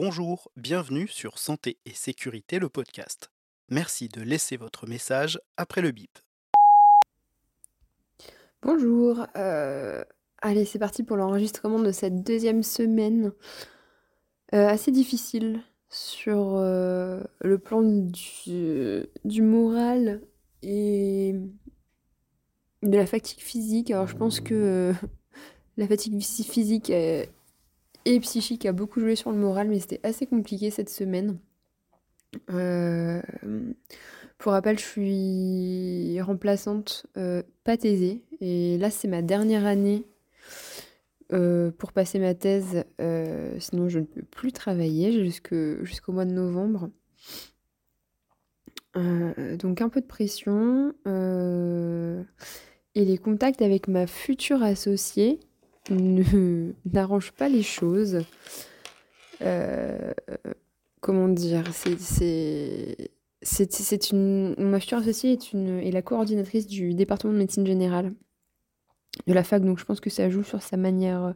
Bonjour, bienvenue sur Santé et Sécurité, le podcast. Merci de laisser votre message après le bip. Bonjour, euh, allez c'est parti pour l'enregistrement de cette deuxième semaine euh, assez difficile sur euh, le plan du, du moral et de la fatigue physique. Alors je pense que la fatigue physique et psychique a beaucoup joué sur le moral, mais c'était assez compliqué cette semaine. Euh, pour rappel, je suis remplaçante euh, pas thésée, et là c'est ma dernière année euh, pour passer ma thèse, sinon je ne peux plus travailler jusqu'au mois de novembre. donc un peu de pression. et les contacts avec ma future associée, n'arrange pas les choses. Euh, comment dire C'est une ma future associée est la coordinatrice du département de médecine générale de la fac, donc je pense que ça joue sur sa manière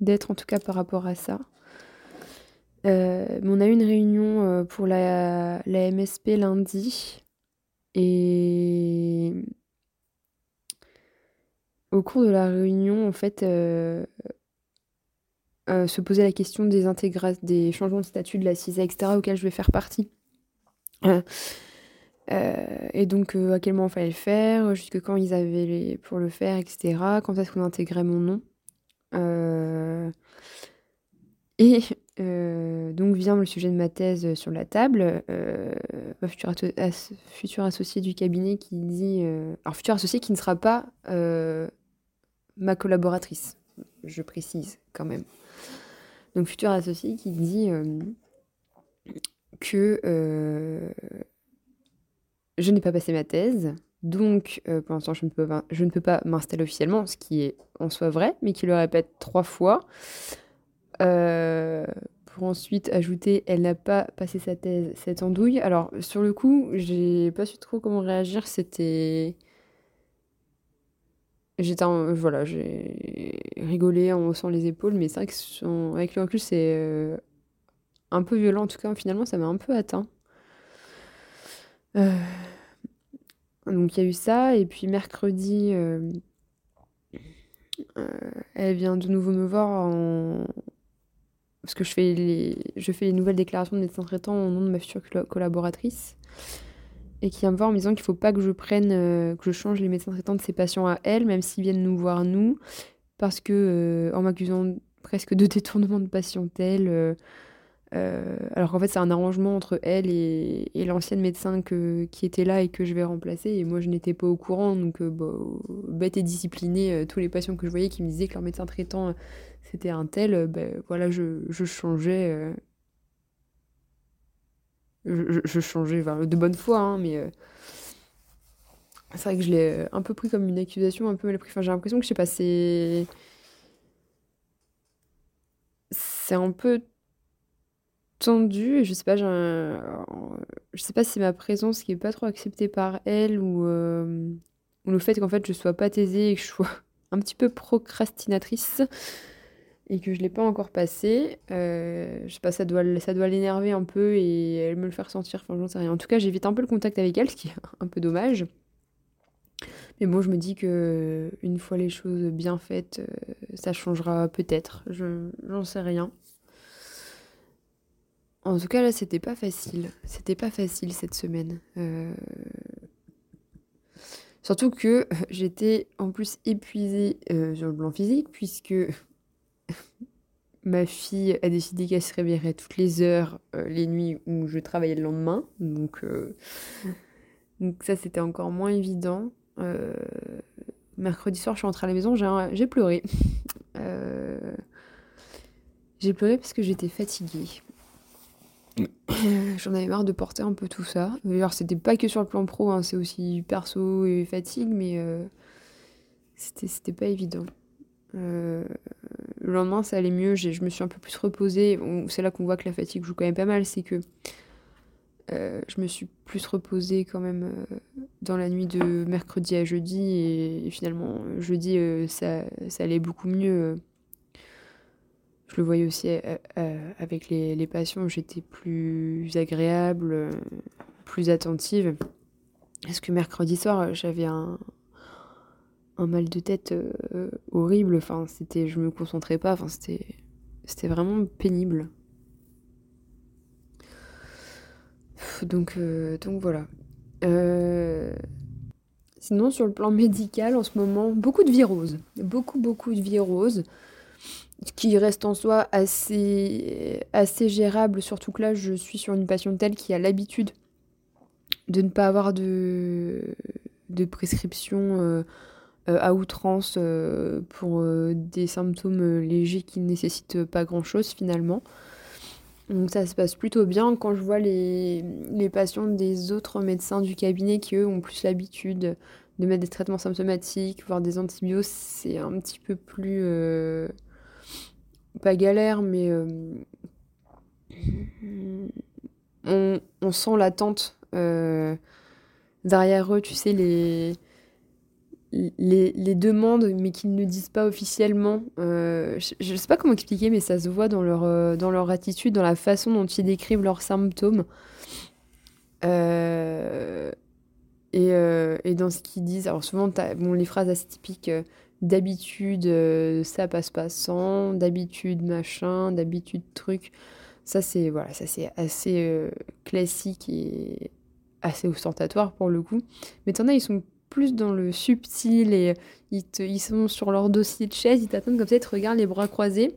d'être en tout cas par rapport à ça. Euh, on a eu une réunion euh, pour la, la MSP lundi et au cours de la réunion, en fait, euh, euh, se posait la question des, des changements de statut de la CISA, etc., auxquels je vais faire partie. Euh, et donc, à quel moment il fallait le faire, jusque quand ils avaient les, pour le faire, etc., quand est-ce qu'on intégrait mon nom. et donc vient le sujet de ma thèse sur la table, ma future, du cabinet qui dit... alors, future associée qui ne sera pas ma collaboratrice, je précise quand même. Donc futur associé qui dit euh, que euh, je n'ai pas passé ma thèse, donc euh, pour l'instant je ne peux pas, je ne peux pas m'installer officiellement, ce qui est en soi vrai, mais qui le répète trois fois. pour ensuite ajouter elle n'a pas passé sa thèse, cette andouille. Alors sur le coup, j'ai pas su trop comment réagir, c'était J'étais voilà, j'ai rigolé en haussant les épaules, mais c'est vrai que avec le recul, c'est euh, un peu violent. En tout cas, finalement, ça m'a un peu atteint. Euh, donc il y a eu ça, et puis mercredi, euh, elle vient de nouveau me voir en... parce que je fais les, je fais les nouvelles déclarations de médecin traitant au nom de ma future collaboratrice et qui vient me voir en me disant qu'il ne faut pas que je prenne, euh, que je change les médecins traitants de ces patients à elle, même s'ils viennent nous voir nous, parce que euh, en m'accusant presque de détournement de patientèle, euh, alors qu'en fait c'est un arrangement entre elle et, l'ancienne médecin qui était là et que je vais remplacer, et moi je n'étais pas au courant, donc bête et disciplinée, tous les patients que je voyais qui me disaient que leur médecin traitant c'était un tel, ben voilà je changeais je, changeais de bonne foi, hein, mais euh, c'est vrai que je l'ai un peu pris comme une accusation, un peu mal pris. Enfin, j'ai l'impression que je sais c'est. C'est un peu tendu je sais pas, je sais pas si ma présence qui est pas trop acceptée par elle ou, euh, ou le fait qu'en fait je sois pas taisée et que je sois un petit peu procrastinatrice et que je l'ai pas encore passé. Euh, je sais pas, ça doit, ça doit l'énerver un peu et elle me le faire sentir, enfin j'en sais rien. En tout cas, j'évite un peu le contact avec elle, ce qui est un peu dommage. Mais bon, je me dis que une fois les choses bien faites, euh, ça changera peut-être. Je j'en sais rien. En tout cas, là, c'était pas facile. C'était pas facile cette semaine. Euh, surtout que j'étais en plus épuisée sur le plan physique, puisque ma fille a décidé qu'elle se réveillerait toutes les heures, euh, les nuits où je travaillais le lendemain. Donc, euh, ça, c'était encore moins évident. Euh, mercredi soir, je suis rentrée à la maison, j'ai pleuré. j'ai pleuré parce que j'étais fatiguée. J'en avais marre de porter un peu tout ça. D'ailleurs, c'était pas que sur le plan pro, hein, c'est aussi perso et fatigue, mais c'était pas évident. Euh, le lendemain, ça allait mieux, je me suis un peu plus reposée. C'est là qu'on voit que la fatigue joue quand même pas mal, c'est que euh, je me suis plus reposée quand même euh, dans la nuit de mercredi à jeudi et, finalement jeudi ça, ça, allait beaucoup mieux. je le voyais aussi avec les, les patients, j'étais plus agréable, plus attentive. Est-ce que mercredi soir, j'avais un, un mal de tête horrible. Enfin, c'était, je me concentrais pas. Enfin, c'était, c'était vraiment pénible. Donc, donc voilà. Sinon, sur le plan médical, en ce moment, beaucoup de virose. Beaucoup, beaucoup de virose qui reste en soi assez, assez gérable, surtout que là, je suis sur une patiente telle qui a l'habitude de ne pas avoir de, de prescription euh, euh, à outrance euh, pour des symptômes légers qui ne nécessitent pas grand-chose finalement. Donc ça se passe plutôt bien quand je vois les, les patients des autres médecins du cabinet qui eux ont plus l'habitude de mettre des traitements symptomatiques, voire des antibiotiques, c'est un petit peu plus pas galère, mais on, on, sent l'attente euh, derrière eux, tu sais, les, les, les demandes, mais qu'ils ne disent pas officiellement. Euh, je ne sais pas comment expliquer, mais ça se voit dans leur, euh, dans leur attitude, dans la façon dont ils décrivent leurs symptômes. Et, et, dans ce qu'ils disent. Alors souvent, bon, les phrases assez typiques d'habitude, ça passe pas sans, d'habitude, machin, d'habitude, truc. Ça, c'est voilà, ça assez classique et assez ostentatoire pour le coup. Mais t'en as, ils sont plus dans le subtil et ils, ils sont sur leur dossier de chaise, ils t'attendent comme ça, ils te regardent les bras croisés.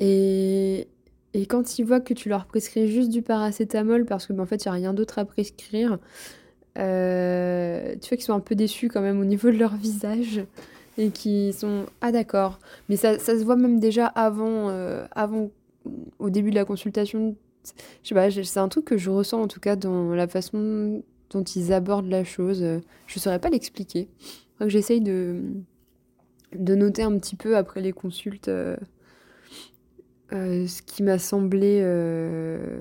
Et, et quand ils voient que tu leur prescris juste du paracétamol parce que ben, en fait il n'y a rien d'autre à prescrire, euh, tu vois qu'ils sont un peu déçus quand même au niveau de leur visage et qui sont ah d'accord mais ça, se voit même déjà avant euh, avant au début de la consultation je c'est un truc que je ressens en tout cas dans la façon dont ils abordent la chose. Je saurais pas l'expliquer. J'essaye de, noter un petit peu après les consultes euh, euh, ce qui m'a semblé. Euh,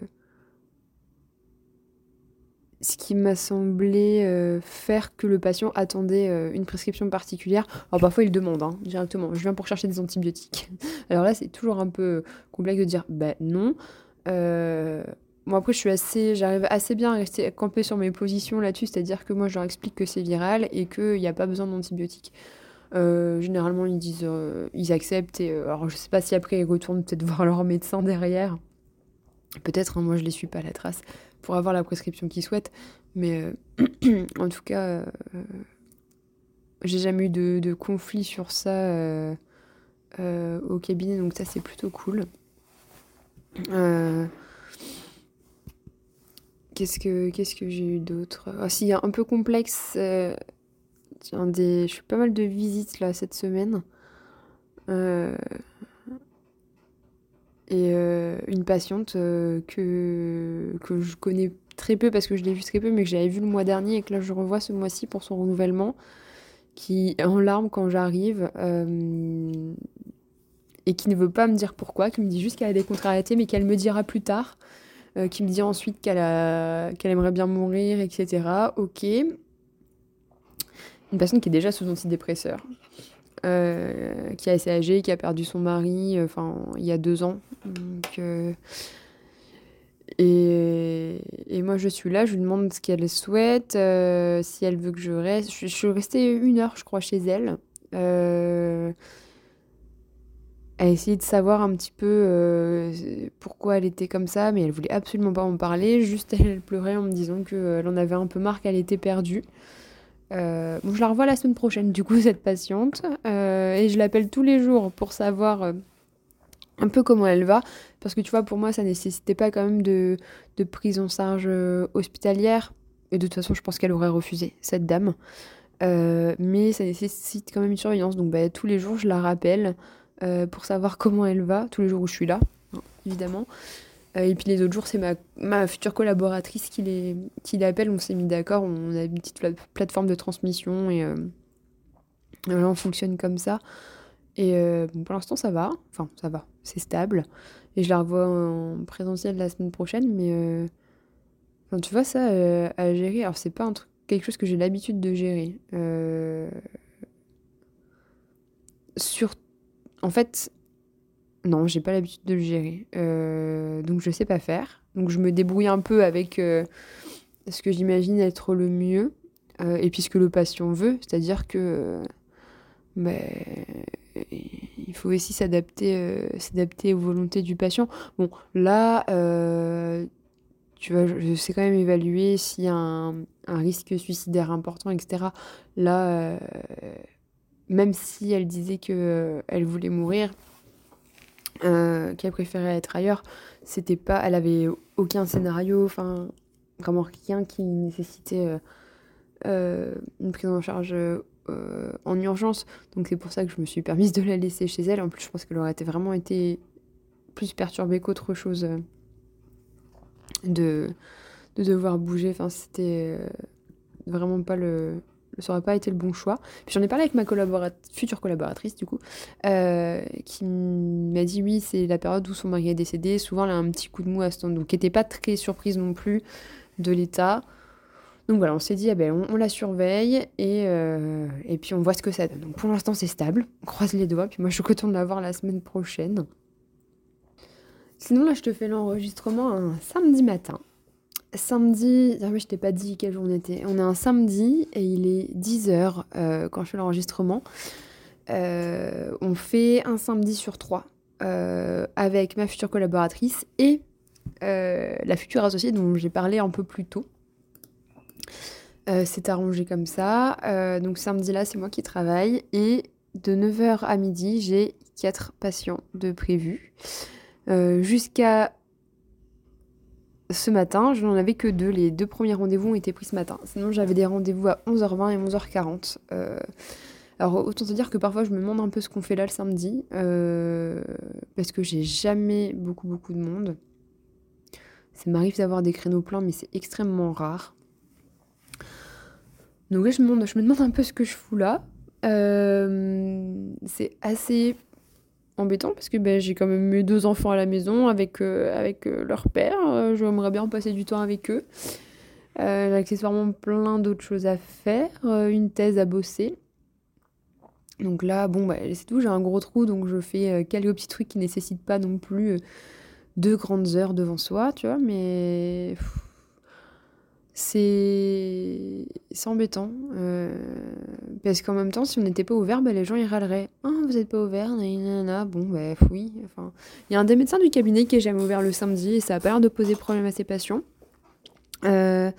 ce qui m'a semblé faire que le patient attendait une prescription particulière. Alors parfois il demande hein, directement, je viens pour chercher des antibiotiques. Alors là c'est toujours un peu complexe de dire ben non. Euh, moi après, je suis assez, j'arrive assez bien à rester camper sur mes positions là-dessus, c'est-à-dire que moi, je leur explique que c'est viral et qu'il n'y a pas besoin d'antibiotiques. Euh, généralement, ils disent, euh, ils acceptent. Et, alors, je sais pas si après ils retournent peut-être voir leur médecin derrière. Peut-être, hein, moi, je les suis pas à la trace pour avoir la prescription qu'ils souhaitent. Mais en tout cas, j'ai jamais eu de, de, conflit sur ça au cabinet, donc ça, c'est plutôt cool. Euh, qu'est-ce que, qu'est-ce que j'ai eu d'autre? Ah si, un peu complexe. Euh, des... Je fais pas mal de visites là cette semaine. Euh, et une patiente que, que je connais très peu parce que je l'ai vue très peu, mais que j'avais vu le mois dernier et que là je revois ce mois-ci pour son renouvellement, qui est en larmes quand j'arrive et qui ne veut pas me dire pourquoi, qui me dit juste qu'elle a des contrariétés, mais qu'elle me dira plus tard, euh, qui me dit ensuite qu'elle qu'elle aimerait bien mourir, etc. Ok. Une personne qui est déjà sous antidépresseur, euh, qui est assez âgée, qui a perdu son mari, euh, enfin, il y a deux ans. Et, et, moi, je suis là, je lui demande ce qu'elle souhaite, si elle veut que je reste. Je, je, suis restée une heure, je crois, chez elle a essayé de savoir un petit peu euh, pourquoi elle était comme ça, mais elle voulait absolument pas en parler. Juste elle pleurait en me disant qu'elle euh, en avait un peu marre qu'elle était perdue. Euh, bon, je la revois la semaine prochaine, du coup, cette patiente. et je l'appelle tous les jours pour savoir un peu comment elle va. Parce que tu vois, pour moi, ça nécessitait pas quand même de, de prise en charge hospitalière. Et de toute façon, je pense qu'elle aurait refusé, cette dame. mais ça nécessite quand même une surveillance. Donc, bah, tous les jours, je la rappelle. Euh, pour savoir comment elle va, tous les jours où je suis là, évidemment. Euh, et puis les autres jours, c'est ma, future collaboratrice qui, les, qui l'appelle. On s'est mis d'accord, on a une petite plateforme de transmission et euh, là, on fonctionne comme ça. Et pour l'instant, ça va. Enfin, ça va, c'est stable. Et je la revois en présentiel la semaine prochaine, mais tu vois, ça à gérer. Alors, c'est pas un truc, quelque chose que j'ai l'habitude de gérer. Surtout en fait, Non, j'ai pas l'habitude de le gérer. Euh, donc je sais pas faire. Donc je me débrouille un peu avec euh, ce que j'imagine être le mieux. Euh, et puis ce que le patient veut. C'est-à-dire que ben, il faut aussi s'adapter s'adapter aux volontés du patient. Bon, là, tu vois, je sais quand même évaluer s'il y a un, un, risque suicidaire important, etc. Là, même si elle disait qu'elle elle voulait mourir, euh, qu'elle préférait être ailleurs. C'était pas, elle avait aucun scénario, enfin vraiment rien qui nécessitait euh, euh, une prise en charge en urgence. Donc c'est pour ça que je me suis permise de la laisser chez elle. En plus, je pense qu'elle aurait vraiment été plus perturbée qu'autre chose de, de devoir bouger. Enfin, c'était vraiment pas le, ça aurait pas été le bon choix. Puis j'en ai parlé avec ma future collaboratrice, du coup, euh, qui m'a dit oui, c'est la période où son mari est décédé. Souvent, elle a un petit coup de mou à ce temps, donc n'était pas très surprise non plus de l'état. Donc voilà, on s'est dit, ah ben, on, la surveille et, euh, et puis on voit ce que ça donne. Donc pour l'instant, c'est stable. On croise les doigts. Puis moi, je suis contente de la voir la semaine prochaine. Sinon, là, je te fais l'enregistrement un samedi matin samedi, ah je t'ai pas dit quel jour on était. On est un samedi et il est 10h euh, quand je fais l'enregistrement. Euh, on fait un samedi sur trois euh, avec ma future collaboratrice et la future associée dont j'ai parlé un peu plus tôt. c'est arrangé comme ça. donc samedi là, c'est moi qui travaille et de 9h à midi, j'ai 4 patients de prévus. Jusqu'à ce matin, je n'en avais que deux. Les deux premiers rendez-vous ont été pris ce matin. Sinon, j'avais des rendez-vous à 11h20 et 11h40. Euh, alors, autant te dire que parfois, je me demande un peu ce qu'on fait là le samedi. Euh, parce que j'ai jamais beaucoup, beaucoup de monde. Ça m'arrive d'avoir des créneaux pleins, mais c'est extrêmement rare. Donc là, je me, demande, je me demande un peu ce que je fous là. Euh, c'est assez embêtant parce que ben, j'ai quand même mes deux enfants à la maison avec, euh, avec euh, leur père. Euh, j'aimerais bien passer du temps avec eux. j'ai accessoirement plein d'autres choses à faire, une thèse à bosser. Donc là, bon, bah, c'est tout, j'ai un gros trou, donc je fais quelques petits trucs qui nécessitent pas non plus deux grandes heures devant soi, tu vois, mais c'est embêtant. Euh, parce qu'en même temps, si on n'était pas ouvert, bah, les gens ils râleraient. Ah, vous n'êtes pas ouvert. Bon, bah oui. Il y a un des médecins du cabinet qui est jamais ouvert le samedi et ça a pas l'air de poser problème à ses patients. Euh,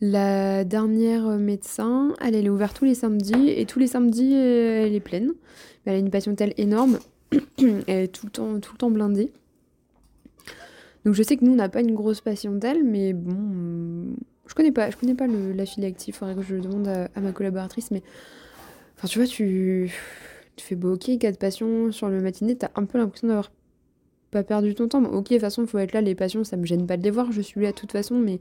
la dernière médecin, elle, elle est ouverte tous les samedis et tous les samedis, euh, elle est pleine. Elle a une patientèle énorme. elle est tout le temps, tout le temps blindée. Donc je sais que nous, on n'a pas une grosse patientèle, mais bon je connais pas, je connais pas le, la file active, faudrait que je demande à, ma collaboratrice, mais. Enfin, tu vois, tu, tu fais beau, ok, 4 passions sur le matinée, t'as un peu l'impression d'avoir pas perdu ton temps. ok, de toute façon, faut être là, les passions, ça me gêne pas de les voir, je suis là de toute façon, mais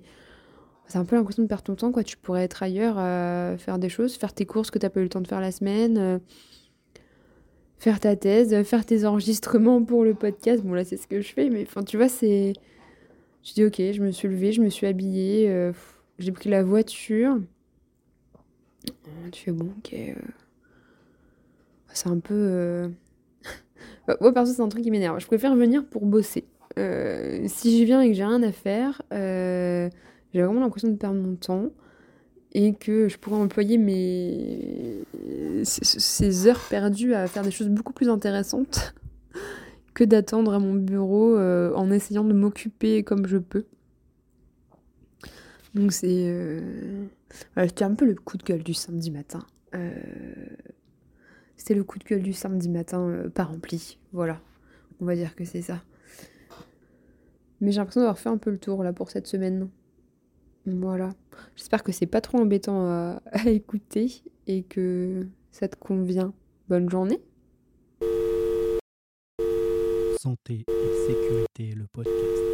c'est un peu l'impression de perdre ton temps, quoi. Tu pourrais être ailleurs à faire des choses, faire tes courses que t'as pas eu le temps de faire la semaine, euh, faire ta thèse, faire tes enregistrements pour le podcast. Bon, là, c'est ce que je fais, mais enfin, tu vois, c'est. Je dis, ok, je me suis levée, je me suis habillée. Euh, j'ai pris la voiture. Euh, tu fais bon, ok. Euh. C'est un peu. Euh, moi, perso, c'est un truc qui m'énerve. Je préfère venir pour bosser. si je viens et que j'ai rien à faire, j'ai vraiment l'impression de perdre mon temps et que je pourrais employer mes... ces heures perdues à faire des choses beaucoup plus intéressantes que d'attendre à mon bureau en essayant de m'occuper comme je peux. Donc c'est... Euh... c'était un peu le coup de gueule du samedi matin. Euh, c'était le coup de gueule du samedi matin euh, pas rempli. Voilà. On va dire que c'est ça. Mais j'ai l'impression d'avoir fait un peu le tour là pour cette semaine. Voilà. J'espère que c'est pas trop embêtant à, à écouter et que ça te convient. Bonne journée. Santé et sécurité, le podcast.